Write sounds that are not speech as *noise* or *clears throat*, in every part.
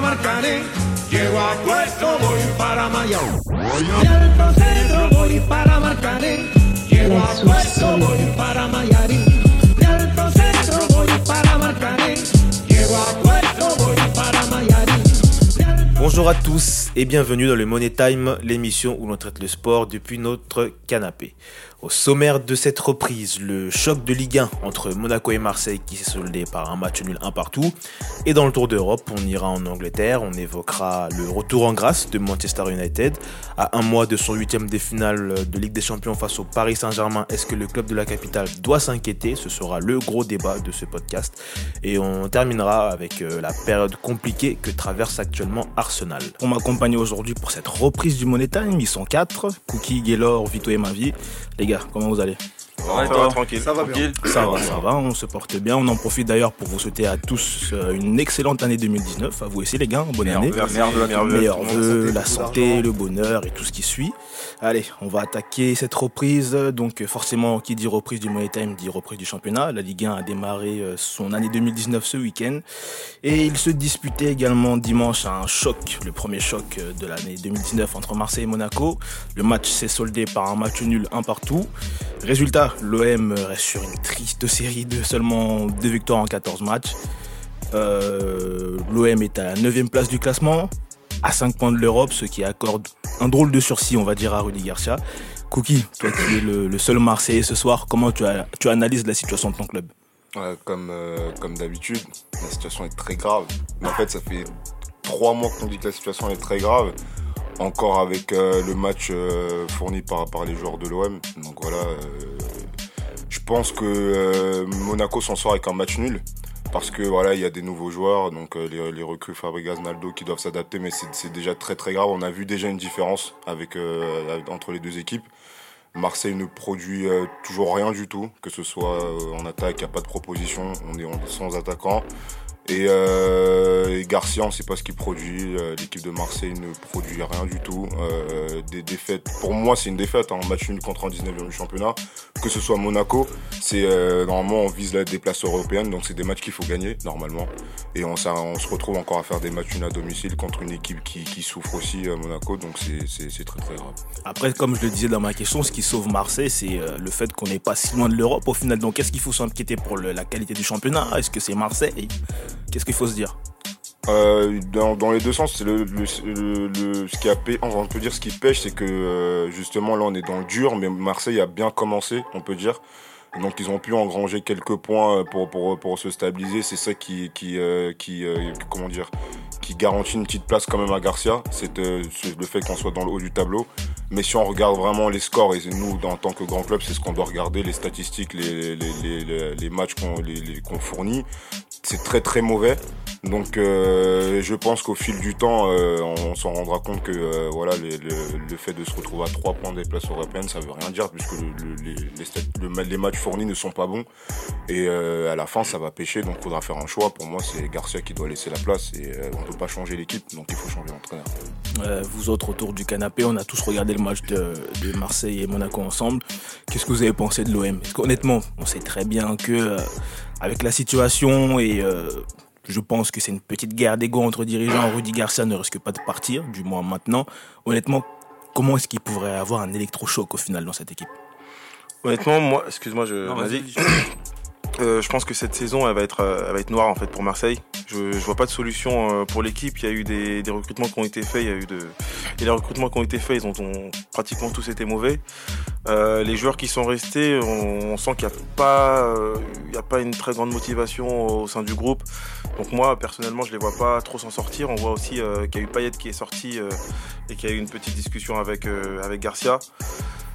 para Marcané. Llego a puesto, voy para Mayao. Y al centro voy para Marcané. Llego a puesto, voy para Mayarín. Y al centro voy para Marcané. Llego a puesto, voy para Mayarín. Bonjour à tous et bienvenue dans le Money Time, l'émission où l'on traite le sport depuis notre canapé. Au sommaire de cette reprise, le choc de Ligue 1 entre Monaco et Marseille qui s'est soldé par un match nul un partout. Et dans le Tour d'Europe, on ira en Angleterre, on évoquera le retour en grâce de Manchester United. À un mois de son huitième des finales de Ligue des Champions face au Paris Saint-Germain, est-ce que le club de la capitale doit s'inquiéter? Ce sera le gros débat de ce podcast. Et on terminera avec euh, la période compliquée que traverse actuellement Arsenal. Pour m'accompagner aujourd'hui pour cette reprise du Money Time, ils sont quatre, Cookie, Gaylor, Vito et Mavi. Gars, comment vous allez Ouais, Ça toi, va, tranquille. ça va tranquille. Ça va, ça va, on se porte bien. On en profite d'ailleurs pour vous souhaiter à tous euh, une excellente année 2019. À vous aussi les gars, bonne année. Merci, meilleurs vœux. La santé, le bonheur et tout ce qui suit. Allez, on va attaquer cette reprise. Donc forcément, qui dit reprise du Money Time dit reprise du championnat. La Ligue 1 a démarré euh, son année 2019 ce week-end. Et il se disputait également dimanche un choc, le premier choc euh, de l'année 2019 entre Marseille et Monaco. Le match s'est soldé par un match nul un partout. Résultat, l'OM reste sur une triste série de seulement deux victoires en 14 matchs. Euh, L'OM est à la 9 place du classement, à 5 points de l'Europe, ce qui accorde un drôle de sursis, on va dire, à Rudy Garcia. Cookie, toi qui es le, seul Marseillais ce soir, comment tu, analyses la situation de ton club? Comme euh, comme d'habitude, la situation est très grave. Mais en fait, ça fait trois mois qu'on dit que la situation est très grave. Encore avec euh, le match euh, fourni par, par les joueurs de l'OM. Donc voilà, euh, je pense que euh, Monaco s'en sort avec un match nul. Parce que voilà, il y a des nouveaux joueurs, donc euh, les, recrues Fabregas, Naldo qui doivent s'adapter, mais c'est déjà très très grave. On a vu déjà une différence euh, entre les deux équipes. Marseille ne produit toujours rien du tout, que ce soit en attaque, il n'y a pas de proposition, on est sans attaquant. Et, euh, Garcia, on ne sait pas ce qu'il produit. euh, L'équipe de Marseille ne produit rien du tout. Euh, des défaites, pour moi, c'est une défaite. Un match nul contre un 19e du championnat. Que ce soit Monaco, c'est normalement on vise la, des places européennes, donc c'est des matchs qu'il faut gagner normalement. Et on, se retrouve encore à faire des matchs nuls à domicile contre une équipe qui, souffre aussi, euh, Monaco. Donc c'est- très très grave. Après, comme je le disais dans ma question, ce qui sauve Marseille, c'est le fait qu'on n'est pas si loin de l'Europe au final. Donc, est-ce qu'il faut s'inquiéter pour la qualité du championnat? Est-ce que c'est Marseille? Qu'est-ce qu'il faut se dire Euh, dans, les deux sens, c'est le, ce qui a payé, on peut dire ce qui pêche, c'est que euh, justement là on est dans le dur, mais Marseille a bien commencé, on peut dire. Donc ils ont pu engranger quelques points pour pour, pour se stabiliser. C'est ça qui qui euh, qui euh, comment dire qui garantit une petite place quand même à Garcia. C'est euh, le fait qu'on soit dans le haut du tableau. Mais si on regarde vraiment les scores et nous en tant que grand club, c'est ce qu'on doit regarder, les statistiques, les les les, matchs qu'on qu'on fournit, c'est très très mauvais. Donc euh, je pense qu'au fil du temps, euh, on s'en rendra compte que euh, voilà, le, fait de se retrouver à trois points des places européennes, ça veut rien dire puisque le- le- les, les, matchs fournis ne sont pas bons et euh, à la fin ça va pêcher. Donc il faudra faire un choix. Pour moi, c'est Garcia qui doit laisser la place et euh, on peut pas changer l'équipe, donc il faut changer l'entraîneur. Euh, Vous autres autour du canapé, on a tous regardé le match de, de Marseille et Monaco ensemble. Qu'est-ce que vous avez pensé de l'OM Parce qu'honnêtement, on sait très bien que avec la situation et je pense que c'est une petite guerre d'ego entre dirigeants. Rudy Garcia ne risque pas de partir, du moins maintenant. Honnêtement, comment est-ce qu'il pourrait avoir un électrochoc au final dans cette équipe? Honnêtement, moi, excuse-moi, je, Non, vas-y. vas-y. *coughs* Euh, je pense que cette saison, elle va être, euh, elle va être noire en fait pour Marseille. Je, je vois pas de solution euh, pour l'équipe. Il y a eu des, des recrutements qui ont été faits. Il y a eu de, et les recrutements qui ont été faits, ils ont, ont pratiquement tous été mauvais. Euh, les joueurs qui sont restés, on, on sent qu'il n'y a pas, euh, il y a pas une très grande motivation au sein du groupe. Donc moi, personnellement, je les vois pas trop s'en sortir. On voit aussi euh, qu'il y a eu Payet qui est sorti euh, et qu'il y a eu une petite discussion avec euh, avec Garcia.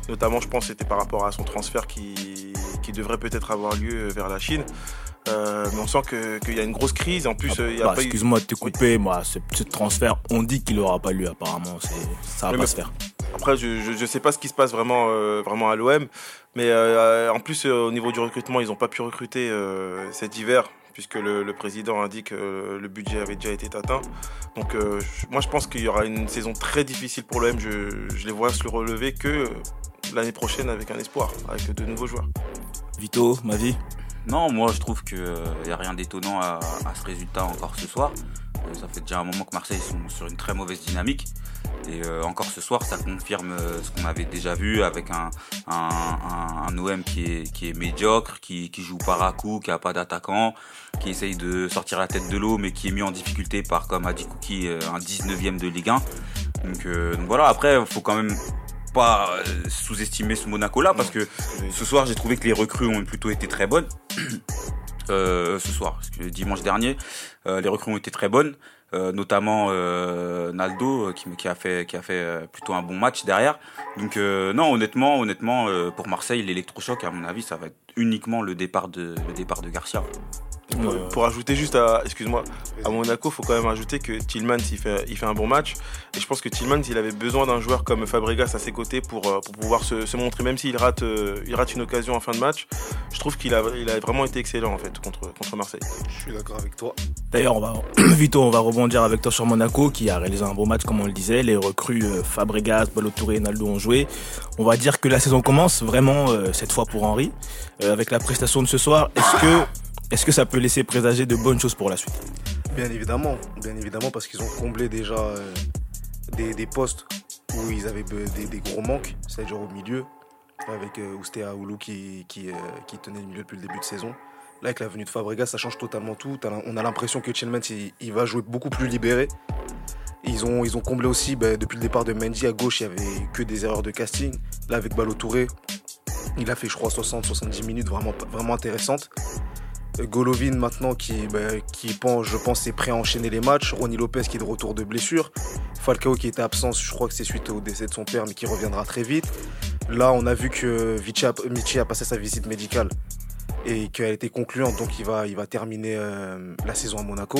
Notamment, je pense, que c'était par rapport à son transfert qui, qui devrait peut-être avoir lieu vers la Chine. Euh, mais on sent que- qu'il y a une grosse crise. En plus, euh, il y a Bah, pas eu- Excuse-moi de te couper, moi, ce, ce transfert, on dit qu'il n'aura pas lieu apparemment. Ça va pas mais- se faire. Après, je, je sais pas ce qui se passe vraiment, euh, vraiment à l'OM. Mais en plus, au niveau du recrutement, ils n'ont pas pu recruter cet hiver. Puisque le, le président a dit que euh, le budget avait déjà été atteint. Donc, euh, moi, je pense qu'il y aura une saison très difficile pour l'OM. Je, je les vois se le relever que euh, l'année prochaine avec un espoir, avec de nouveaux joueurs. Vito, ma vie? Non, moi je trouve qu'il n'y a rien d'étonnant à, à ce résultat encore ce soir. Euh, Ça fait déjà un moment que Marseille sont sur une très mauvaise dynamique. Et euh, encore ce soir, ça confirme euh, ce qu'on avait déjà vu avec un, un, un, un OM qui est, qui est médiocre, qui, qui joue par à coup, qui a pas d'attaquant, qui essaye de sortir la tête de l'eau, mais qui est mis en difficulté par, comme a dit Cookie, euh, un 19e de Ligue 1. Donc, euh, donc voilà, après, faut quand même pas euh, sous-estimer ce Monaco-là, parce que ce soir, j'ai trouvé que les recrues ont plutôt été très bonnes. *coughs* Euh, ce soir, parce que dimanche dernier, euh, les recrues ont été très bonnes, euh, notamment euh, Naldo euh, qui, a fait plutôt un bon match derrière. Donc non, honnêtement, honnêtement, pour Marseille, l'électrochoc, à mon avis, ça va être uniquement le départ de Garcia. Pour, pour ajouter juste à, excuse-moi, à Monaco, faut quand même ajouter que Tillmans il fait, il fait un bon match. Et je pense que Tillmans il avait besoin d'un joueur comme Fabregas à ses côtés pour, euh, pour pouvoir se, se montrer, même s'il rate, euh, il rate une occasion en fin de match. Je trouve qu'il a, il a vraiment été excellent en fait contre, contre Marseille. Je suis d'accord avec toi. D'ailleurs, on va, *clears throat* Vito, on va rebondir avec toi sur Monaco, qui a réalisé un bon match, comme on le disait. Les recrues euh, Fabregas, Balotouré et Naldo ont joué. On va dire que la saison commence vraiment, cette fois pour Henri, avec la prestation de ce soir. Est-ce que, est-ce que ça peut laisser présager de bonnes choses pour la suite? Bien évidemment, bien évidemment, parce qu'ils ont comblé déjà euh, des, des postes où ils avaient des, des gros manques, c'est-à-dire au milieu, avec euh, Oustea Oulou qui, qui, euh, qui tenait le milieu depuis le début de saison. Là, avec la venue de Fabregas, ça change totalement tout. On a l'impression que Tillmans, il, va jouer beaucoup plus libéré. Ils ont, ils ont comblé aussi, bah, depuis le départ de Mendy à gauche, il y avait que des erreurs de casting. Là, avec Balotouré, il a fait, je crois, 60-70 minutes vraiment, vraiment intéressantes. Golovin maintenant qui, bah, qui pense, je pense, est prêt à enchaîner les matchs. Ronny Lopez qui est de retour de blessure. Falcao qui était absent, je crois que c'est suite au décès de son père, mais qui reviendra très vite. Là, on a vu que Michi a passé sa visite médicale et qu'elle était concluante, donc il va, il va terminer euh, la saison à Monaco.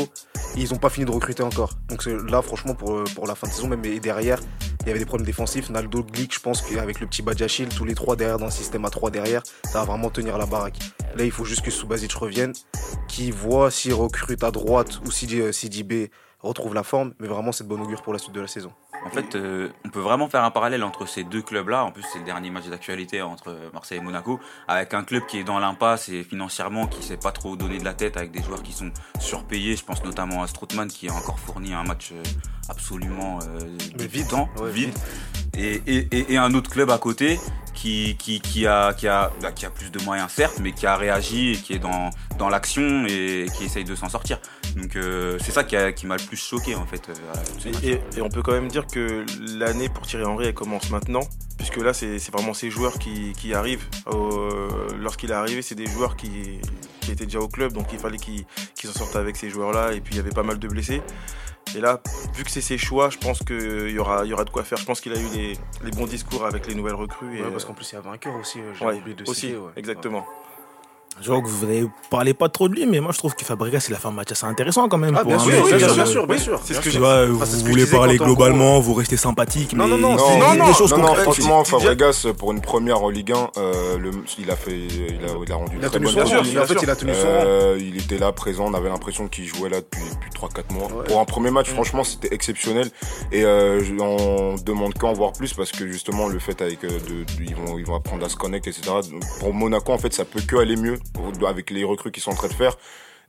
Ils n'ont pas fini de recruter encore. Donc là, franchement, pour, pour la fin de saison, même et derrière, il y avait des problèmes défensifs. Naldo, Glick, je pense qu'avec le petit Badiachil, tous les trois derrière dans le système à 3 derrière, ça va vraiment tenir la baraque. Là, il faut juste que Subasic revienne, qui voit s'il recrute à droite ou si euh, Sidibé retrouve la forme. Mais vraiment, c'est de bon augure pour la suite de la saison. En fait, euh, on peut vraiment faire un parallèle entre ces deux clubs-là. En plus, c'est le dernier match d'actualité entre Marseille et Monaco, avec un club qui est dans l'impasse et financièrement qui sait pas trop donner de la tête, avec des joueurs qui sont surpayés. Je pense notamment à Strootman qui a encore fourni un match euh, absolument euh, vide. débutant, Ouais, vide. vide. Et, et, et- et un autre club à côté qui, qui, qui, a, qui, a, bah, qui a plus de moyens certes, mais qui a réagi et qui est dans, dans l'action et qui essaye de s'en sortir. Donc euh, c'est ça qui, a- qui m'a le plus choqué en fait. euh. Et, et- et on peut quand même dire que l'année pour Thierry Henry elle commence maintenant, puisque là c'est c'est vraiment ces joueurs qui, qui arrivent. Euh, Lorsqu'il est arrivé, c'est des joueurs qui, qui étaient déjà au club, donc il fallait qu'ils qu'ils s'en sortent avec ces joueurs-là, et puis il y avait pas mal de blessés. Et là, vu que c'est ses choix, je pense qu'il y aura, il y aura de quoi faire. Je pense qu'il a eu les, les bons discours avec les nouvelles recrues. Et, Ouais, parce qu'en plus, il y a vainqueur aussi. euh, J'ai ouais, oublié de aussi, citer. ouais. exactement. Je vois que vous ne parlez pas trop de lui, mais moi je trouve que Fabregas il a fait un match assez intéressant quand même. Ah, pour bien un sûr, mec, oui, bien euh, sûr, bien sûr, bien sûr. c'est ce bien que Tu vois, Ah, vous je voulez parler globalement, vous restez sympathique, Non, mais non, non, non, non, des choses non, non, franchement, Fabregas, pour une première en Ligue 1, euh, le- il, a fait, il, a, il a rendu une Il a très tenu bonne sûr, En bien fait, il a tenu son. Euh, il était là présent, on avait l'impression qu'il jouait là depuis, depuis 3-4 mois. Ouais. Pour un premier match, franchement, c'était exceptionnel. Et euh, je- on demande qu'à en voir plus parce que justement, le fait avec euh, de, de- ils, vont, ils vont apprendre à se connecter, etc. Pour Monaco, en fait, ça peut que aller mieux avec les recrues qu'ils sont en train de faire.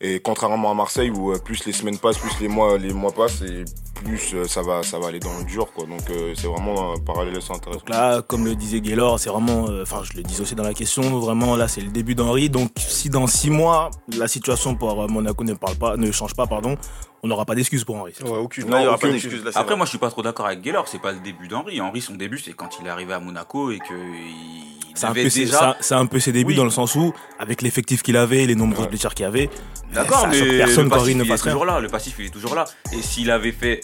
Et contrairement à Marseille où euh, plus les semaines passent, plus les mois, les mois passent et plus euh, ça va, ça va aller dans le dur, quoi. Donc euh, c'est vraiment un parallèle assez intéressant. Donc là, comme le disait Gaylor, c'est vraiment, euh, enfin je le dis aussi dans la question, vraiment là c'est le début d'Henri. Donc si dans six mois la situation pour Monaco ne parle pas, ne change pas, pardon, on n'aura pas d'excuse pour Henri. Ouais, aucune. Pas là, Après, vrai. moi, je suis pas trop d'accord avec Gaylor. C'est pas le début d'Henri. Henri, son début, c'est quand il est arrivé à Monaco et que il C'est un, peu ses- déjà. c'est un- peu ses débuts Oui. dans le sens où, avec l'effectif qu'il avait, les nombreuses Ouais. blessures qu'il avait, D'accord, mais personne ne il rien. toujours là. Le passif, il est toujours là. Et s'il avait fait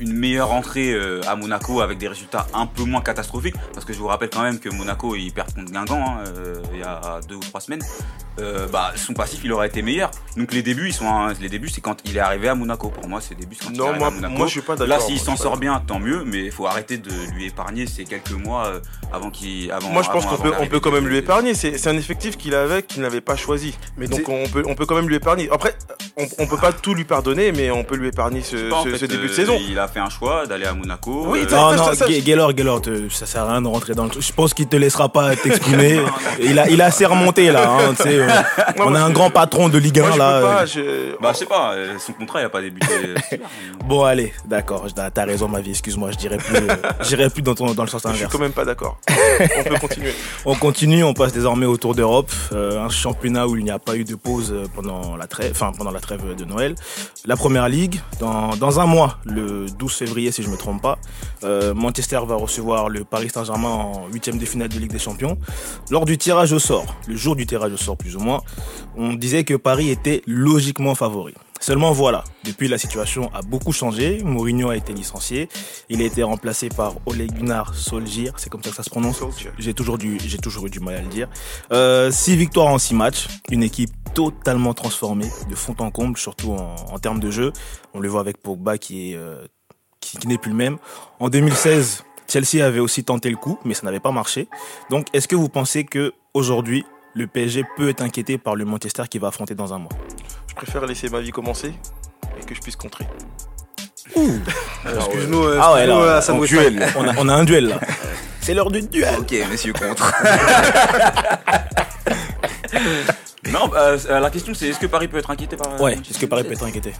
une meilleure entrée euh, à Monaco avec des résultats un peu moins catastrophiques, parce que je vous rappelle quand même que Monaco, ils perdent contre Guingamp hein, euh, il y a deux ou trois semaines. Euh, bah, son passif, il aurait été meilleur. Donc les débuts, ils sont, un- les débuts, c'est quand il est arrivé à Monaco. Pour moi, c'est quand il est Non, arrivé moi, à Monaco. moi je suis pas d'accord. Là, s'il s'en sort bien, tant mieux, mais il faut arrêter de lui épargner ces quelques mois euh, avant qu'il. Avant, Moi, je pense qu'on peut, on peut quand même lui épargner. C'est un effectif qu'il avait, qu'il n'avait pas choisi. Mais Donc, on peut, on peut quand même lui épargner. Après, on, on peut pas tout lui pardonner, mais on peut lui épargner ce, Je sais pas, en ce- fait, ce début de euh, saison. Il a fait un choix d'aller à Monaco. Oui, euh, t'as- Non, non, ça, ça, Gu- Gaylor, Gaylor, te- ça sert à rien de rentrer dans le truc. Je pense qu'il te laissera pas *laughs* t'exprimer. il, a, il a assez remonté là. hein, tu sais, euh, *laughs* on a un je- grand patron de Ligue 1 Moi, je là. peux pas, euh. je- Bah, je sais pas, euh, son contrat, il a pas débuté. *laughs* Bon, allez, d'accord, je- t'as raison, ma vie, excuse-moi, je dirais plus, euh, j'irai plus dans, ton, dans le sens je suis inverse. quand même pas d'accord. *laughs* on peut continuer. On continue, on passe désormais au Tour d'Europe, euh, un championnat où il n'y a pas eu de pause pendant la trêve, enfin pendant la trêve de Noël. La Première Ligue, dans, dans un mois, le 12 février si je me trompe pas, euh, Manchester va recevoir le Paris Saint-Germain en huitième de finale de Ligue des Champions. Lors du tirage au sort, le jour du tirage au sort plus ou moins, on disait que Paris était logiquement favori. Seulement voilà, depuis la situation a beaucoup changé. Mourinho a été licencié. Il a été remplacé par Ole Gunnar Solskjaer, c'est comme ça que ça se prononce. J'ai toujours, du, j'ai toujours eu du mal à le dire. Euh, six victoires en six matchs, une équipe totalement transformée, de fond en comble, surtout en, en termes de jeu. On le voit avec Pogba qui est euh, qui, qui n'est plus le même. En 2016, Chelsea avait aussi tenté le coup, mais ça n'avait pas marché. Donc, est-ce que vous pensez que aujourd'hui, le PSG peut être inquiété par le Manchester qui va affronter dans un mois Je préfère laisser ma vie commencer et que je puisse contrer. *laughs* Excuse-nous, euh, Ah ouais, là, euh, Westheim. duel. on a, on a un duel là. *laughs* C'est l'heure du duel. Ok, messieurs contre. *laughs* non, euh, euh, la question c'est est-ce que Paris peut être inquiété par. euh, Ouais, est-ce que Paris peut être inquiété?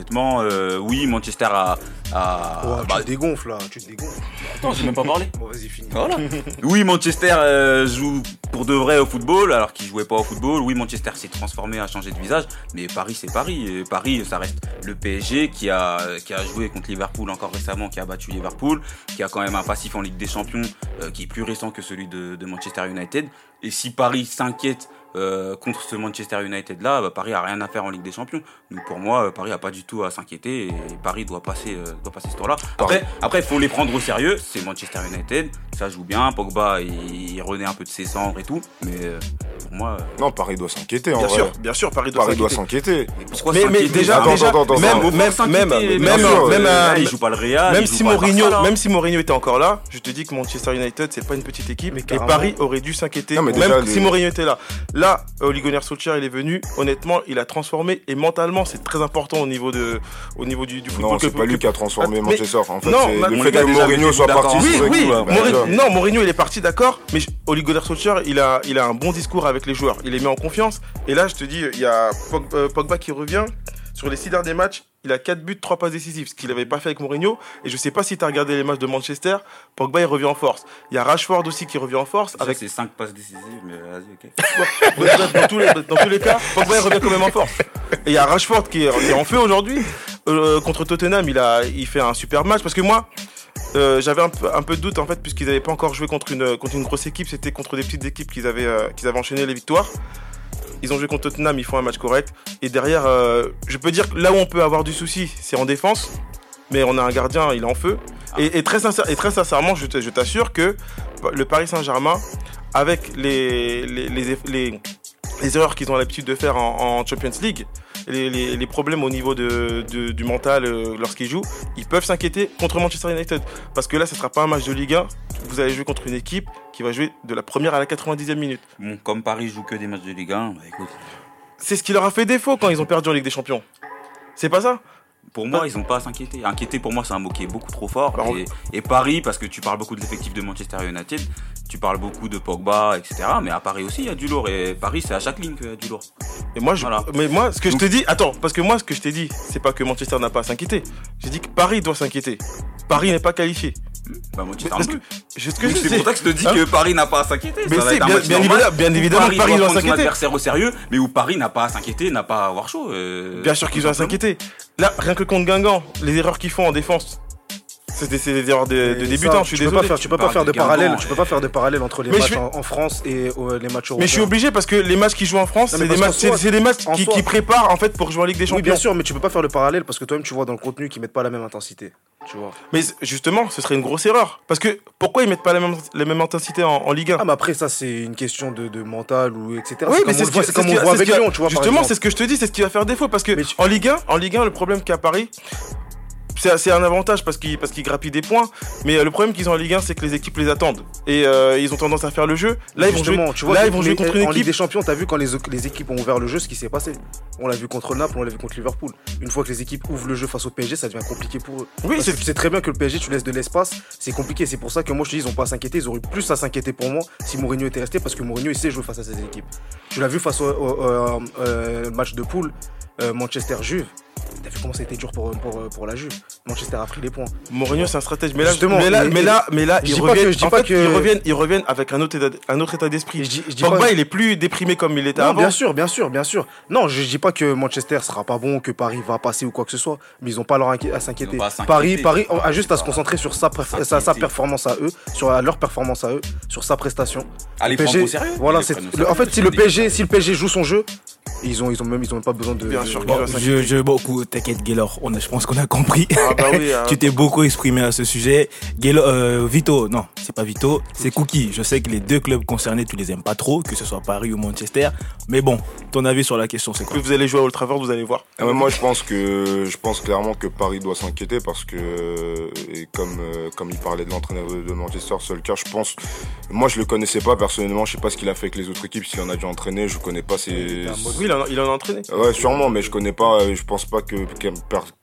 Honnêtement, euh, oui, Manchester a. a- Ouais, bah, tu te dégonfles là, tu te dégonfles. attends, j'ai même pas parlé. Bon, vas-y, finis. Voilà. *laughs* Oui, Manchester euh, joue pour de vrai au football, alors qu'il jouait pas au football. Oui, Manchester s'est transformé, a changé de visage, mais Paris, c'est Paris. Et Paris, ça reste le PSG qui a qui a joué contre Liverpool encore récemment, qui a battu Liverpool, qui a quand même un passif en Ligue des Champions euh, qui est plus récent que celui de, de Manchester United. Et si Paris s'inquiète euh, contre ce Manchester United là, bah, Paris a rien à faire en Ligue des Champions. Donc pour moi, euh, Paris a pas du tout à s'inquiéter et Paris doit passer euh, doit passer ce tour-là. Après, après, faut les prendre au sérieux. C'est Manchester United, ça joue bien. Pogba, il, il renaît un peu de ses cendres et tout, mais euh, moi, euh, Non, Paris doit s'inquiéter en Bien vrai. sûr, bien sûr, Paris doit Paris doit s'inquiéter. s'inquiéter. pourquoi Mais, mais déjà, Attends, déjà attends, attends, même, même, même, mais même, sûr, même, là, euh, il joue pas le Real, même si Mourinho, Barça, là. même si Mourinho était encore là, je te dis que Manchester United c'est pas une petite équipe Mais et. Paris aurait dû s'inquiéter. Non, mais Même si Mourinho était là. Là, Ole Gunnar Solskjaer il est venu. Honnêtement, il a transformé et mentalement c'est très important au niveau de, au niveau du, du football. Non, c'est pas lui qui a transformé Mais- Manchester. En fait, Non, c'est mais- le fait que Mourinho soit d'accord. parti. Oui, oui, coup, bah, Mourinho- non, il est parti d'accord, mais Ole Gunnar Solskjaer il a, il a un bon discours avec les joueurs, il les met en confiance. Et là, je te dis, il y a euh, Pogba qui revient sur les six derniers matchs. Il a 4 buts, 3 passes décisives, ce qu'il n'avait pas fait avec Mourinho. Et je sais pas si tu as regardé les matchs de Manchester, Pogba il revient en force. Il y a Rashford aussi qui revient en force. Avec Avec ses 5 passes décisives, mais vas-y, ok. dans, tous les, dans tous les cas, Pogba il revient quand même en force. Et il y a Rashford qui est, qui est en feu aujourd'hui. Euh, contre Tottenham, il, a, il fait un super match. Parce que moi, euh, j'avais un peu, un peu de doute en fait, puisqu'ils n'avaient pas encore joué contre une, contre une grosse équipe. C'était contre des petites équipes qu'ils avaient, euh, qu'ils avaient enchaîné les victoires. Ils ont joué contre Tottenham, ils font un match correct. Et derrière, euh, je peux dire que là où on peut avoir du souci, c'est en défense. Mais on a un gardien, il est en feu. Et, et très, sincère- et très sincèrement, je t'assure que le Paris Saint-Germain, avec les, les, les, les- les erreurs qu'ils ont l'habitude de faire en, en Champions League, les, les- les problèmes au niveau de, de- du mental euh, lorsqu'ils jouent, ils peuvent s'inquiéter contre Manchester United. Parce que là, ce ne sera pas un match de Ligue 1. Vous allez jouer contre une équipe qui va jouer de la première à la 90e minute. Bon, comme Paris joue que des matchs de Ligue 1, bah écoute, C'est ce qui leur a fait défaut quand ils ont perdu en Ligue des Champions. C'est pas ça? Pour moi, ils n'ont pas à s'inquiéter. Inquiéter, pour moi, c'est un mot qui est beaucoup trop fort. Bah, et Paris, parce que tu parles beaucoup de l'effectif de Manchester United, tu parles beaucoup de Pogba, etc. Mais à Paris aussi, il y a du lourd. Et Paris, c'est à chaque ligne qu'il y a du lourd. Et moi, je, Voilà. mais moi, ce que je te dis, attends, parce que moi, ce que je t'ai dit, c'est pas que Manchester n'a pas à s'inquiéter. J'ai dit que Paris doit s'inquiéter. Paris n'est pas qualifié. Bah, Manchester Parce un que, peu. je- ce que Donc, je C'est pour ça que je te dis Hein que Paris n'a pas à s'inquiéter. Mais un bien, bien évidemment, bien évidemment, Paris, Paris doit s'inquiéter. adversaire au sérieux, mais où Paris n'a pas à s'inquiéter, n'a pas à avoir chaud. euh, Bien sûr qu'ils doivent s'inquiéter. Là, rien que contre Guingamp, les erreurs qu'ils font en défense, c'est des, erreurs de, débutants. ça, je suis tu peux désolé. pas faire, tu peux pas faire de de parallèle, tu peux pas faire de parallèle entre les Mais matchs en, en France et euh, les matchs européens. Mais je suis obligé parce que les matchs qu'ils jouent en France, c'est des matchs, des qui, qui préparent en fait pour jouer en Ligue des Oui, Champions. bien sûr, mais tu peux pas faire le parallèle parce que toi-même tu vois dans le contenu qu'ils mettent pas la même intensité. Tu vois. Mais justement, ce serait une grosse erreur. Parce que pourquoi ils mettent pas la même, la même intensité en, en Ligue 1 Ah, mais après, ça, c'est une question de, de mental ou etc. Oui, mais c'est c'est comme on le voit- ce c'est qui- comme c'est on ce le voit qui- avec qui- Lyon, tu vois. Justement, c'est ce que je te dis, c'est ce qui va faire défaut. Parce que en Ligue 1, en Ligue 1, le problème qu'a Paris, c'est un avantage parce qu'ils parce qu'ils grappillent des points. Mais euh, le problème qu'ils ont en Ligue 1, c'est que les équipes les attendent et euh, ils ont tendance à faire le jeu. Là, ils vont jouer. Justement, tu vois, là, ils vont jouer contre une en Ligue équipe. des Champions, t'as vu quand les, les équipes ont ouvert le jeu, ce qui s'est passé. On l'a vu contre Naples, on l'a vu contre Liverpool. Une fois que les équipes ouvrent le jeu face au PSG, ça devient compliqué pour eux. Oui, Parce c'est que tu sais très bien que le PSG, tu laisses de l'espace, c'est compliqué. C'est pour ça que moi, je te dis, ils ont pas à s'inquiéter. Ils auraient eu plus à s'inquiéter pour moi si Mourinho était resté, parce que Mourinho, il sait jouer face à ces équipes. Tu l'as vu face au, au- au- euh, match de poule, euh, Manchester-Juve. T'as vu comment ça a été dur pour, pour, pour la Juve. Manchester a pris les points. Mourinho, c'est un stratège. Mais là, Justement, mais là, mais- là, mais là, je ils dis pas que- reviennent. je dis en pas fait, que- ils reviennent, ils reviennent avec un autre état, un autre état d'esprit. Je dis- je dis Pogba, pas- il est plus déprimé comme il était Non, avant. bien sûr, bien sûr, bien sûr. Non, je dis pas que Manchester sera pas bon, que Paris va passer ou quoi que ce soit, mais ils ont pas leur inqui- à s'inquiéter. Paris, Paris a juste à se concentrer sur sa, sa, performance à eux, sur leur performance à eux, sur sa prestation. Allez, PSG, au sérieux. voilà, Ils c'est prennent au le- en sérieux, fait si le PSG, si le PSG joue son jeu, ils ont ils ont même ils ont même pas besoin de Bien sûr Bon, je, je, beaucoup, t'inquiète, Gaylor, on a, je pense qu'on a compris. Ah bah oui, *laughs* hein. tu t'es beaucoup exprimé à ce sujet. Gaylor, euh, Vito, non, c'est pas Vito, c'est Cookie. Je sais que les deux clubs concernés, tu les aimes pas trop, que ce soit Paris ou Manchester. Mais bon, ton avis sur la question, c'est quoi? Plus vous allez jouer à Old Trafford, vous allez voir. Ah, moi, je pense que je pense clairement que Paris doit s'inquiéter parce que et comme euh, comme il parlait de l'entraîneur de, Manchester, Solskjaer, je pense. Moi, je le connaissais pas personnellement. Je sais pas ce qu'il a fait avec les autres équipes. S'il en a dû entraîner, je connais pas ses. Il en a, il en a entraîné. Ouais, sûrement, mais je connais pas. euh, Je pense pas que que-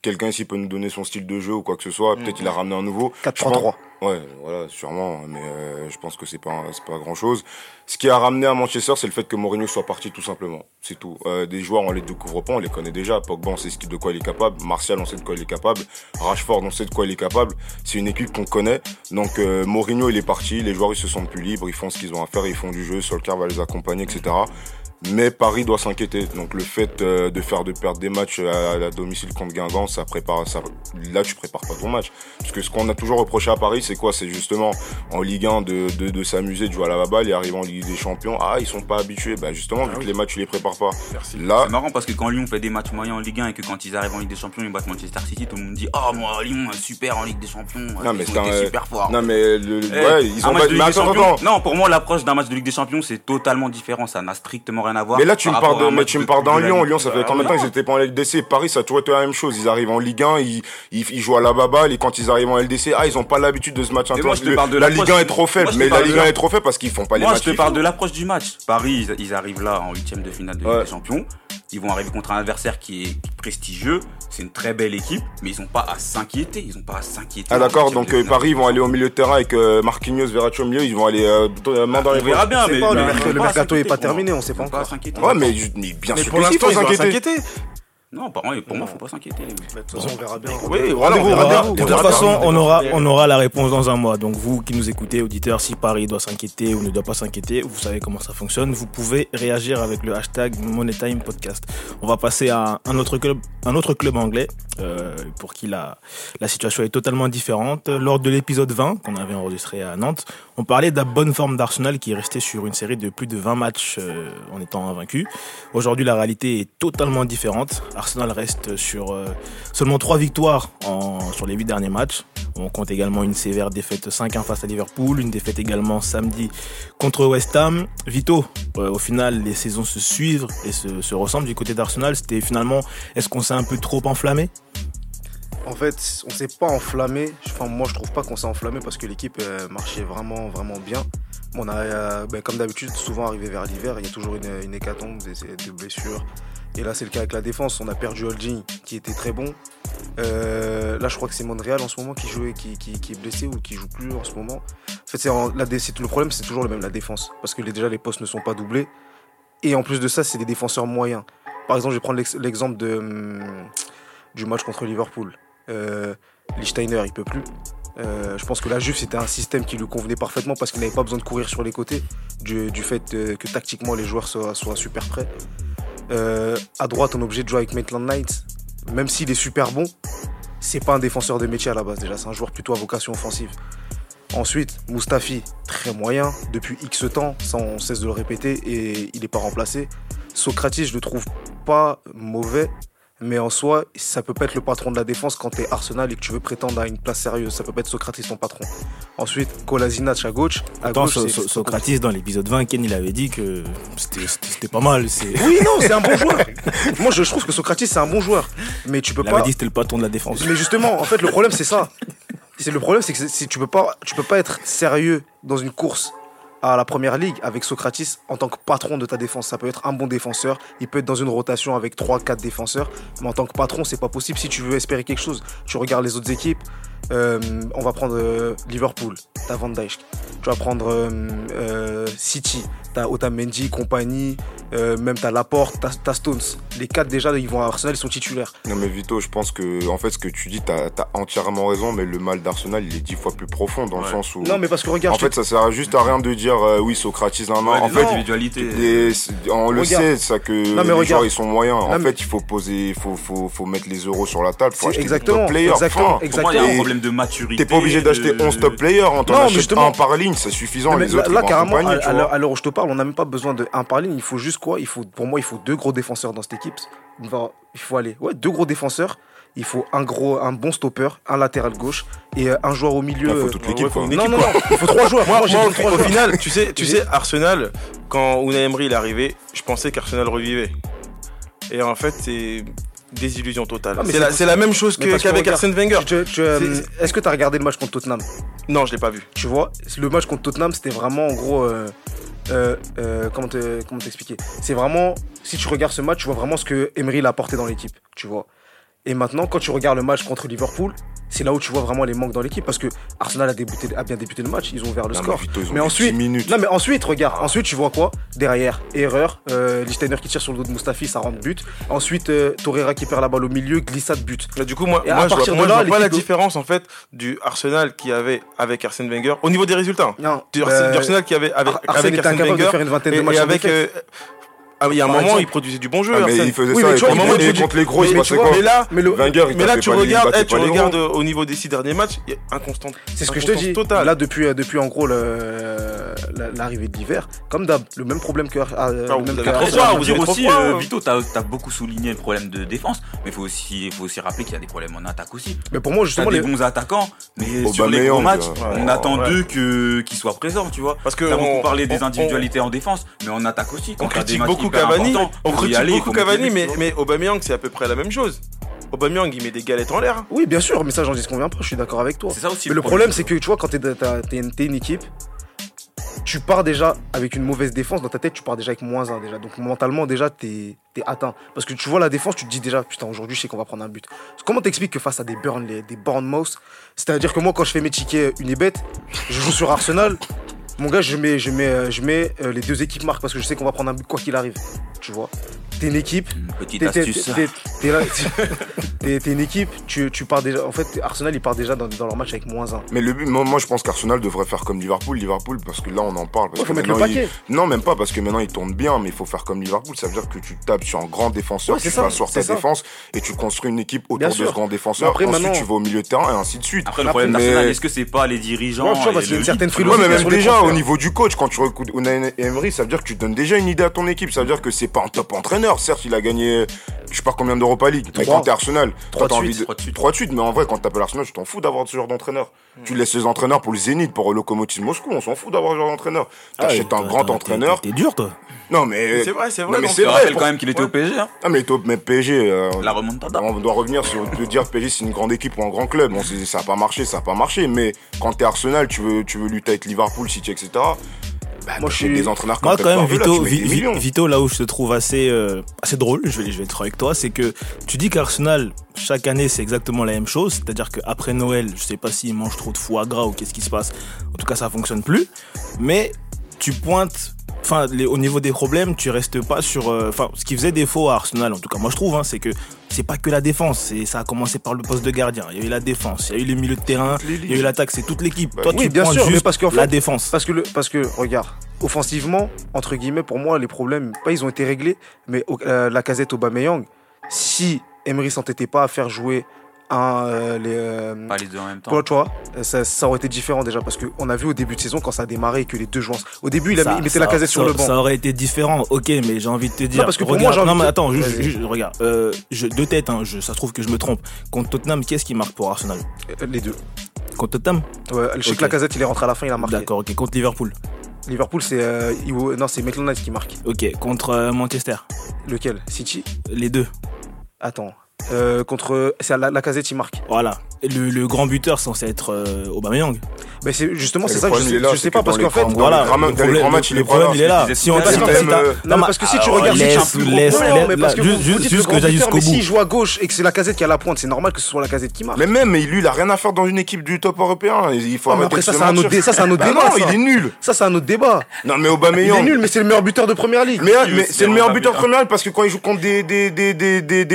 quelqu'un ici peut nous donner son style de jeu ou quoi que ce soit. Peut-être il a ramené un nouveau. Je pense- 4-3-3. Ouais, voilà, sûrement, mais euh, je pense que c'est pas c'est pas grand chose. Ce qui a ramené à Manchester, c'est le fait que Mourinho soit parti tout simplement. C'est tout. Euh, des joueurs, on les découvre pas, on les connaît déjà. Pogba, on sait qu'il- de quoi il est capable. Martial, on sait de quoi il est capable. Rashford, on sait de quoi il est capable. C'est une équipe qu'on connaît. Donc euh, Mourinho, il est parti. Les joueurs, ils se sentent plus libres. Ils font ce qu'ils ont à faire. Ils font du jeu. Solskjaer va les accompagner, etc. Mais Paris doit s'inquiéter. Donc le fait euh, de faire de perdre des matchs à, à domicile contre Guingamp, ça prépare ça. Là, tu prépares pas ton match. Parce que ce qu'on a toujours reproché à Paris, c'est quoi? C'est justement en Ligue 1 de, de, de s'amuser, de jouer à la balle et arriver en Ligue des Champions. Ah, ils sont pas habitués. Bah justement, vu que les matchs tu les prépares pas. Là, C'est marrant parce que quand Lyon fait des matchs moyens en Ligue 1 et que quand ils arrivent en Ligue des Champions, ils battent Manchester City, tout le monde dit Oh, moi, Lyon, super en Ligue des Champions. Non, mais c'est super forts. non mais le, Eh, ouais, ils ont match pas- de Ligue mais des Champions-. Non, pour moi, l'approche d'un match de Ligue des Champions, c'est totalement différent. Ça n'a strictement rien à voir. Mais là, tu me par parles de, mais tu me parles d'un Lyon. Lyon, ça fait combien de temps non. ils étaient pas en LDC Paris, ça a toujours été la même chose. Ils arrivent en Ligue 1, ils, ils, ils jouent à la baballe et quand ils arrivent en LDC, ah, ils ont pas l'habitude de ce match moi, de la Ligue 1 est trop faible, moi, mais la Ligue 1 la- est trop faible parce qu'ils font pas les Moi, matchs. je te parle de l'approche du match. Paris, ils, arrivent là en huitième de finale de Ligue des Champions. Ils vont arriver contre un adversaire qui est prestigieux. C'est une très belle équipe, mais ils n'ont pas à s'inquiéter. Ils n'ont pas à s'inquiéter. Ah d'accord, donc euh. Paris ils vont aller au milieu de terrain avec euh, Marquinhos, Verratti au milieu, ils vont aller euh, euh, main dans les On verra bien, sait mais pas, le mais mercato- le pas mercato pas terminé, on sait Ils pas pas encore. s'inquiéter. Ouais, mais, mais bien Mais sûr pour l'instant, ils ont à s'inquiéter. Non, pour moi, pour moi, faut pas s'inquiéter. De toute façon, on verra bien. Oui, voilà, Rendez-vous, on verra. De On toute verra façon, on aura, on aura la réponse dans un mois. Donc vous qui nous écoutez, auditeurs, si Paris doit s'inquiéter ou ne doit pas s'inquiéter, vous savez comment ça fonctionne. Vous pouvez réagir avec le hashtag MoneyTime Podcast. On va passer à un autre club, un autre club anglais euh, pour qui la, la situation est totalement différente. Lors de l'épisode 20 qu'on avait enregistré à Nantes, on parlait de la bonne forme d'Arsenal qui est resté sur une série de plus de 20 matchs euh, en étant invaincu. Aujourd'hui, la réalité est totalement différente. Arsenal reste sur euh, seulement 3 victoires sur les 8 derniers matchs. On compte également une sévère défaite 5-1 face à Liverpool, une défaite également samedi contre West Ham. Vito, euh, au final, les saisons se suivent et se, se ressemblent du côté d'Arsenal. C'était finalement, est-ce qu'on s'est un peu trop enflammé? En fait, on s'est pas enflammé. Moi, je trouve pas qu'on s'est enflammé parce que l'équipe euh, marchait vraiment, vraiment bien. On a, ben, comme d'habitude, souvent arrivé vers l'hiver, il y a toujours une, hécatombe, des blessures. Et là, c'est le cas avec la défense. On a perdu Holding, qui était très bon. Euh, là, je crois que c'est Montréal en ce moment qui joue, qui, qui, est blessé ou qui joue plus en ce moment. En fait, le problème, c'est toujours le même, la défense. Parce que déjà, les postes ne sont pas doublés. Et en plus de ça, c'est des défenseurs moyens. Par exemple, je vais prendre l'ex- l'exemple hum, du match contre Liverpool. Euh, Lichtsteiner, il peut plus. Euh, je pense que la Juve, c'était un système qui lui convenait parfaitement parce qu'il n'avait pas besoin de courir sur les côtés, du, du fait euh, que tactiquement les joueurs soient, soient super prêts. Euh, à droite, on est obligé de jouer avec Maitland Knight, même s'il est super bon, c'est pas un défenseur de métier à la base déjà, c'est un joueur plutôt à vocation offensive. Ensuite, Mustafi, très moyen, depuis X temps, ça on cesse de le répéter, et il n'est pas remplacé. Socrates, je le trouve pas mauvais, Mais en soi, ça peut pas être le patron de la défense quand t'es Arsenal et que tu veux prétendre à une place sérieuse. Ça peut pas être Socrates ton patron. Ensuite, Kolasinac à gauche. À Attends, gauche, So- c'est- So- Socrates, dans l'épisode 20, Ken, il avait dit que c'était- pas mal. c'est- Oui, non, c'est un bon joueur. Moi, je, trouve que Socrates, c'est un bon joueur. Mais tu peux Il pas. avait dit que c'était le patron de la défense. Mais justement, en fait, le problème, c'est ça. C'est le problème, c'est que c'est- tu peux pas, tu peux pas être sérieux dans une course à la première ligue avec Socrates en tant que patron de ta défense. Ça peut être un bon défenseur, il peut être dans une rotation avec 3-4 défenseurs, mais en tant que patron, c'est pas possible. Si tu veux espérer quelque chose, tu regardes les autres équipes. euh, on va prendre euh, Liverpool, t'as Van Dijk. Tu vas prendre euh, City, t'as Otamendi, compagnie, euh, même t'as Laporte, t'as t'as Stones. Les quatre déjà, ils vont à Arsenal, ils sont titulaires. Non mais Vito, je pense que en fait ce que tu dis, t'as as entièrement raison, mais le mal d'Arsenal il est dix fois plus profond dans le sens où. Non, mais parce que regarde, en fait, ça sert juste à rien de dire euh, oui Socrates, non, non. Ouais, en fait, les- c'est- on le Regarde. sait, ça que Non, mais les regarde. joueurs ils sont moyens. Non, en mais- fait, il faut poser, il faut, faut, faut mettre les euros sur la table, faut C'est acheter exactement, des top players. exactement, Enfin, Pour moi, il y a un problème de maturité. T'es pas obligé d'acheter de- 11 top players, on t'en Non, mais achète justement- un par ligne, c'est suffisant. Les là, autres, là, carrément, à l'heure où je te parle, on n'a même pas besoin de un par ligne. Il faut juste quoi? Il faut, Pour moi, il faut deux gros défenseurs dans cette équipe. Il va- il faut aller. Ouais, deux gros défenseurs. Il faut un gros, un bon stopper, un latéral gauche et euh, un joueur au milieu. Il faut euh, toute l'équipe. faut Non, non, non, il faut trois joueurs. *laughs* Moi, Moi, j'ai moi, dit trois au joueurs. final, tu sais, tu sais, Arsenal, quand Unai Emery est arrivé, je pensais qu'Arsenal revivait. Et en fait, c'est désillusion totale. Ah, c'est la, même chose qu'avec Arsène Wenger. Euh, Est-ce que tu as regardé le match contre Tottenham? Non, je l'ai pas vu. Tu vois, le match contre Tottenham, c'était vraiment en gros. euh, euh, euh, comment te- comment t'expliquer? C'est vraiment. Si tu regardes ce match, tu vois vraiment ce que Emery l'a apporté dans l'équipe. Tu vois. Et maintenant, quand tu regardes le match contre Liverpool, c'est là où tu vois vraiment les manques dans l'équipe parce que Arsenal a, débuté, a bien débuté le match, ils ont ouvert le Non, score. Mais ensuite, 10 minutes. non mais ensuite, regarde, ensuite tu vois quoi? Derrière, erreur, euh, qui tire sur le dos de Mustafi, ça rentre but. Ensuite, euh, Torreira qui perd la balle au milieu, glissade but. Là, du coup, moi, moi, je vois, moi, je là, vois pas la différence en fait du Arsenal qui avait avec Arsène Wenger au niveau des résultats. Non, Du, euh, Arsenal- du Arsenal qui avait avec, Ar- Arsène avec était Arsène incapable de Wenger faire une vingtaine et, de matchs et sans avec. Ah, il y a un moment, exemple. il produisait du bon jeu. Ah, mais il faisait Oui, ça mais tu vois, quand il contre les gros, mais tu vois, quoi Mais là, Mais le, Wenger, il mais là, tu pas les- il regardes, eh, tu pas les regardes gros. euh, au niveau des six derniers matchs, il y a inconstant. C'est ce que je te dis. totale. Là, depuis, euh, depuis en gros l'arrivée de l'hiver, comme d'hab, le même problème que. ah, euh, vous dire aussi, hein. Vito, t'as as beaucoup souligné le problème de défense, mais il faut aussi, faut aussi rappeler qu'il y a des problèmes en attaque aussi. Mais pour moi, T'as justement, des les... bons attaquants, mais sur les gros matchs, on attend d'eux que- qu'ils soient présents, tu vois. Parce que T'as beaucoup parlé des individualités en défense, mais en attaque aussi. On critique beaucoup Cavani, on critique aller, beaucoup Cavani, mais, mais Aubameyang c'est à peu près la même chose. Aubameyang il met des galettes en l'air. Oui, bien sûr, mais ça, j'en disconviens pas, je suis d'accord avec toi. C'est ça aussi. Mais le problème, c'est que tu vois, quand t'es une, une équipe, tu pars déjà avec une mauvaise défense. Dans ta tête, tu pars déjà avec moins 1 déjà. Donc mentalement, déjà, t'es es atteint. Parce que tu vois la défense, tu te dis déjà, putain, aujourd'hui, je sais qu'on va prendre un but. Comment t'expliques que face à des Burnley, des Bournemouth, c'est-à-dire que moi, quand je fais mes tickets Unibet, je joue sur Arsenal. Mon gars, je mets, je mets, euh, je mets euh, les deux équipes marquent parce que je sais qu'on va prendre un but quoi qu'il arrive. Tu vois? T'es une équipe, Une petite T'es- t'es- astuce. t'es- t'es là- *laughs* t'es- t'es une équipe, tu, tu pars déjà. En fait, Arsenal, il part déjà dans, dans leur match avec moins 1. Mais le but, moi, moi, je pense qu'Arsenal devrait faire comme Liverpool. Liverpool, parce que là, on en parle. Parce Il faut que mettre le il- Non, même pas, parce que maintenant, il tourne bien, mais il faut faire comme Liverpool. Ça veut dire que tu tapes sur un grand défenseur, Ouais, tu ça, fais asseoir ta ça. défense et tu construis une équipe Bien autour de sûr. ce grand défenseur. Après, Ensuite, maintenant- tu vas au milieu de terrain et ainsi de suite. Après, le problème mais- d'Arsenal, est-ce que c'est pas les dirigeants Ouais, tu vois, parce et qu'il y a le une certaine Ouais, mais même sur les déjà. Au niveau du coach, quand tu recrutes Unai Emery, ça veut dire que tu donnes déjà une idée à ton équipe. Ça veut dire que c'est pas un top entraîneur. Certes, il a gagné, je sais pas combien d'Europa League. Mais quand t'es Arsenal, Trois toi, t'as de envie de. trois de suite. 3 de suite, mais en vrai, quand t'appelles Arsenal, tu t'en fous d'avoir ce genre d'entraîneur. Tu laisses les entraîneurs pour le Zénith, pour le Lokomotiv Moscou, on s'en fout d'avoir ce genre d'entraîneur. T'achètes Ah, un t'es- grand entraîneur. T'es dur, toi. Non, mais. C'est vrai, c'est Non, vrai. mais c'est vrai, pour- quand même qu'il était au PSG. hein. Ah, mais top, mais PSG. euh, La remontada. on doit revenir sur de dire PSG c'est une grande équipe ou un grand club. Bon, c'est- ça a pas marché, ça a pas marché. Mais quand t'es Arsenal, tu veux, tu veux lutter avec Liverpool, City, etc. Bah, Moi, je suis- des entraîneurs comme Moi, Pep quand même, Vito. Vito, là où je te trouve assez, euh, assez drôle, je vais, je vais être avec toi, c'est que tu dis qu'Arsenal, chaque année, c'est exactement la même chose. C'est-à-dire qu'après Noël, je sais pas s'ils mangent trop de foie gras ou qu'est-ce qui se passe. En tout cas, ça fonctionne plus. Mais tu pointes, enfin, au niveau des problèmes, tu restes pas sur, euh, enfin, ce qui faisait défaut à Arsenal, en tout cas, moi je trouve, hein, c'est que c'est pas que la défense. C'est, ça a commencé par le poste de gardien. Il y a eu la défense, il y a eu les milieux de terrain, il y a eu l'attaque. C'est toute l'équipe. Bah Toi, oui, tu bien pointes sûr, mais juste parce la fait- défense. Parce que, le, parce que, regarde, offensivement, entre guillemets, pour moi, les problèmes, pas ils ont été réglés, mais au- euh, la casette Aubameyang, si Emery s'entêtait pas à faire jouer un, euh, les, euh, Pas les deux en même temps. Toi, tu vois, euh, ça, ça aurait été différent déjà parce qu'on a vu au début de saison quand ça a démarré et que les deux joueurs. Au début, il, a Ça- il mettait ça- la casette sur ça- le banc. Ça aurait été différent, ok, mais j'ai envie de te dire. parce que pour regarde, moi, non, mais de- attends, juste, regarde. euh, je, deux têtes, hein, je, ça se trouve que je me trompe. Contre Tottenham, qui est-ce qui marque pour Arsenal? Les deux. Contre Tottenham? Ouais, je sais que la casette, il est rentré à la fin, il a marqué. D'accord, ok. Contre Liverpool Liverpool, c'est. euh, non, c'est Maitland qui marque. Ok. Contre euh, Manchester Lequel? City? Les deux. Attends. Euh, contre. C'est la, la casette, il marque. Voilà. Le, le grand buteur censé être euh, Aubameyang. Mais c'est justement, c'est ça que je, il là, je sais pas parce qu'en fait. Voilà. dans les problème, grands matchs, il est problème, il est là. Si on si l'heure. Non, parce que si tu regardes juste- juste que j'aille jusqu'au mais bout. s'il joue à gauche et que c'est la casette qui a la pointe, c'est normal que ce soit la casette qui marque. Mais même, mais lui, il a rien à faire dans une équipe du top européen. Il faut mais arrêter après, de ça, c'est un autre ça, c'est un autre débat, Non, il est nul. Ça, c'est un autre débat. Non, mais Il Aubameyang. est nul, mais c'est le meilleur buteur de première ligue. Mais, c'est le meilleur buteur Aubameyang. premier parce que quand il joue contre des, des, des, des,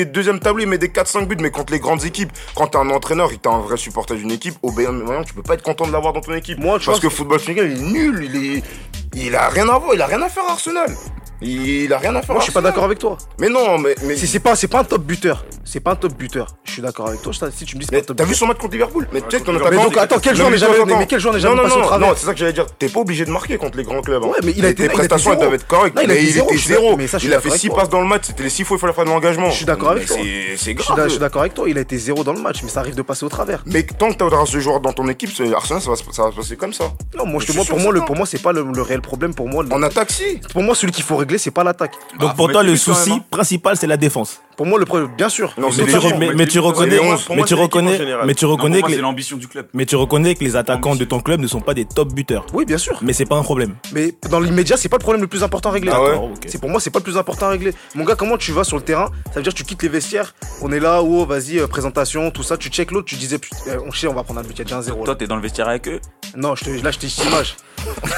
tableaux, il met des 4-5 buts. Mais contre les grandes équipes, quand t'es un entraîneur t'es un vrai supporter d'une équipe, Aubameyang, tu peux pas être content de l'avoir dans ton équipe. Moi, tu parce vois, que football Schneider, il est nul. Il, est, il a rien à voir. Il a rien à faire à Arsenal. Il a rien à faire Moi, je suis pas d'accord avec toi. Mais non, mais. mais Si c'est pas, c'est pas un top buteur. C'est pas un top buteur. Je suis d'accord avec toi. Si tu me dis c'est pas Mais un top t'as vu son match contre Liverpool Mais tu sais ton contre Mais donc, attends, quel joueur mais n'est jamais, mais quel joueur n'est jamais non, passé non, au non, travers non, c'est ça que j'allais dire. T'es pas obligé de marquer contre les grands clubs. hein. Ouais, mais il a été- Tes il a été prestations, elles zéro. doivent être correctes. A mais il était zéro. Il a fait avec 6 toi. passes dans le match. C'était les 6 fois il fallait faire de l'engagement. Je suis d'accord avec toi. c'est- C'est Je suis grave. d'accord avec toi. Il a été zéro dans le match, mais ça arrive de passer au travers. Mais tant que t'auras ce joueur dans ton équipe, Arsenal, ça va, se- ça va se passer comme ça. Non, moi, pour moi, c'est pour moi, c'est pas le, réel problème. Pour moi, le- En attaque, si. pour moi, celui qu'il faut régler, c'est pas l'attaque. Donc Ah, pour toi, le souci même, hein. principal, c'est la défense. Pour moi, le problème, bien sûr. Non, mais, tu, reconnais, mais tu reconnais, mais tu reconnais que l'ambition du club. Mais tu reconnais que les attaquants de ton club ne sont pas des top buteurs. Oui, bien sûr. Mais c'est pas un problème. Mais dans l'immédiat, c'est pas le problème le plus important à régler. Pour moi, c'est pas le plus important à régler. Mon gars, comment tu vas sur le terrain Ça veut dire que tu quittes les vestiaires. On est là, oh, vas-y, présentation, tout ça. Tu check l'autre, tu disais, euh, on chie, on va prendre un but, il y a déjà un zéro. Toi, t'es dans le vestiaire avec eux Non, je te, là, je t'image.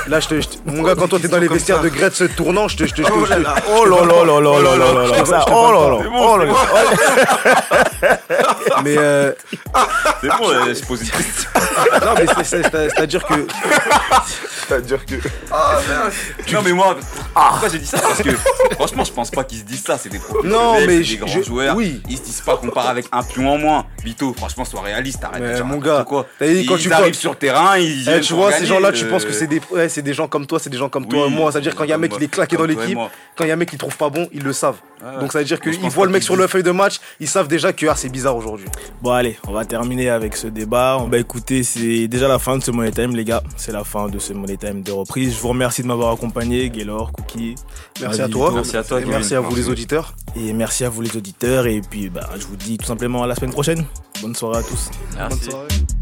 Là, mon gars, quand toi t'es dans les vestiaires de Grèce tournant, je te, je te, je te. Oh là là, là là là là là là là. Oh là là. *laughs* mais euh, C'est bon, euh, je pose une question. non, mais c'est- c'est- c'est- c'est-à-dire que que. Non, mais moi, pourquoi j'ai dit ça Parce que franchement, je pense pas qu'ils se disent ça. C'est des Non, mais c'est des je- grands je- joueurs. oui. Ils se disent pas qu'on part avec un pion en moins. Vito, franchement, sois réaliste. Arrête Mais de dire mon gars, quoi. t'as dit, quand ils tu arrivent vois- sur le terrain, ils. Eh, tu vois, ces gens-là, tu euh, penses que c'est des, ouais, c'est des gens comme toi, c'est des gens comme oui, toi et moi. C'est-à-dire quand il y a un mec qui est claqué dans l'équipe, quand il y a un mec qui trouve pas bon, ils le savent. Donc ça veut dire qu'ils voient le mec sur le feuille de match, ils savent déjà que ah, c'est bizarre aujourd'hui. Bon allez, on va terminer avec ce débat. On va écouter, c'est déjà la fin de ce Money Time les gars. C'est la fin de ce Money Time de reprise. Je vous remercie de m'avoir accompagné, Gaylor, Cookie. Merci à toi. Merci à toi, Et merci à vous les auditeurs. Et merci à vous les auditeurs. Et puis bah, je vous dis tout simplement à la semaine prochaine. Bonne soirée à tous. Merci. Bonne soirée.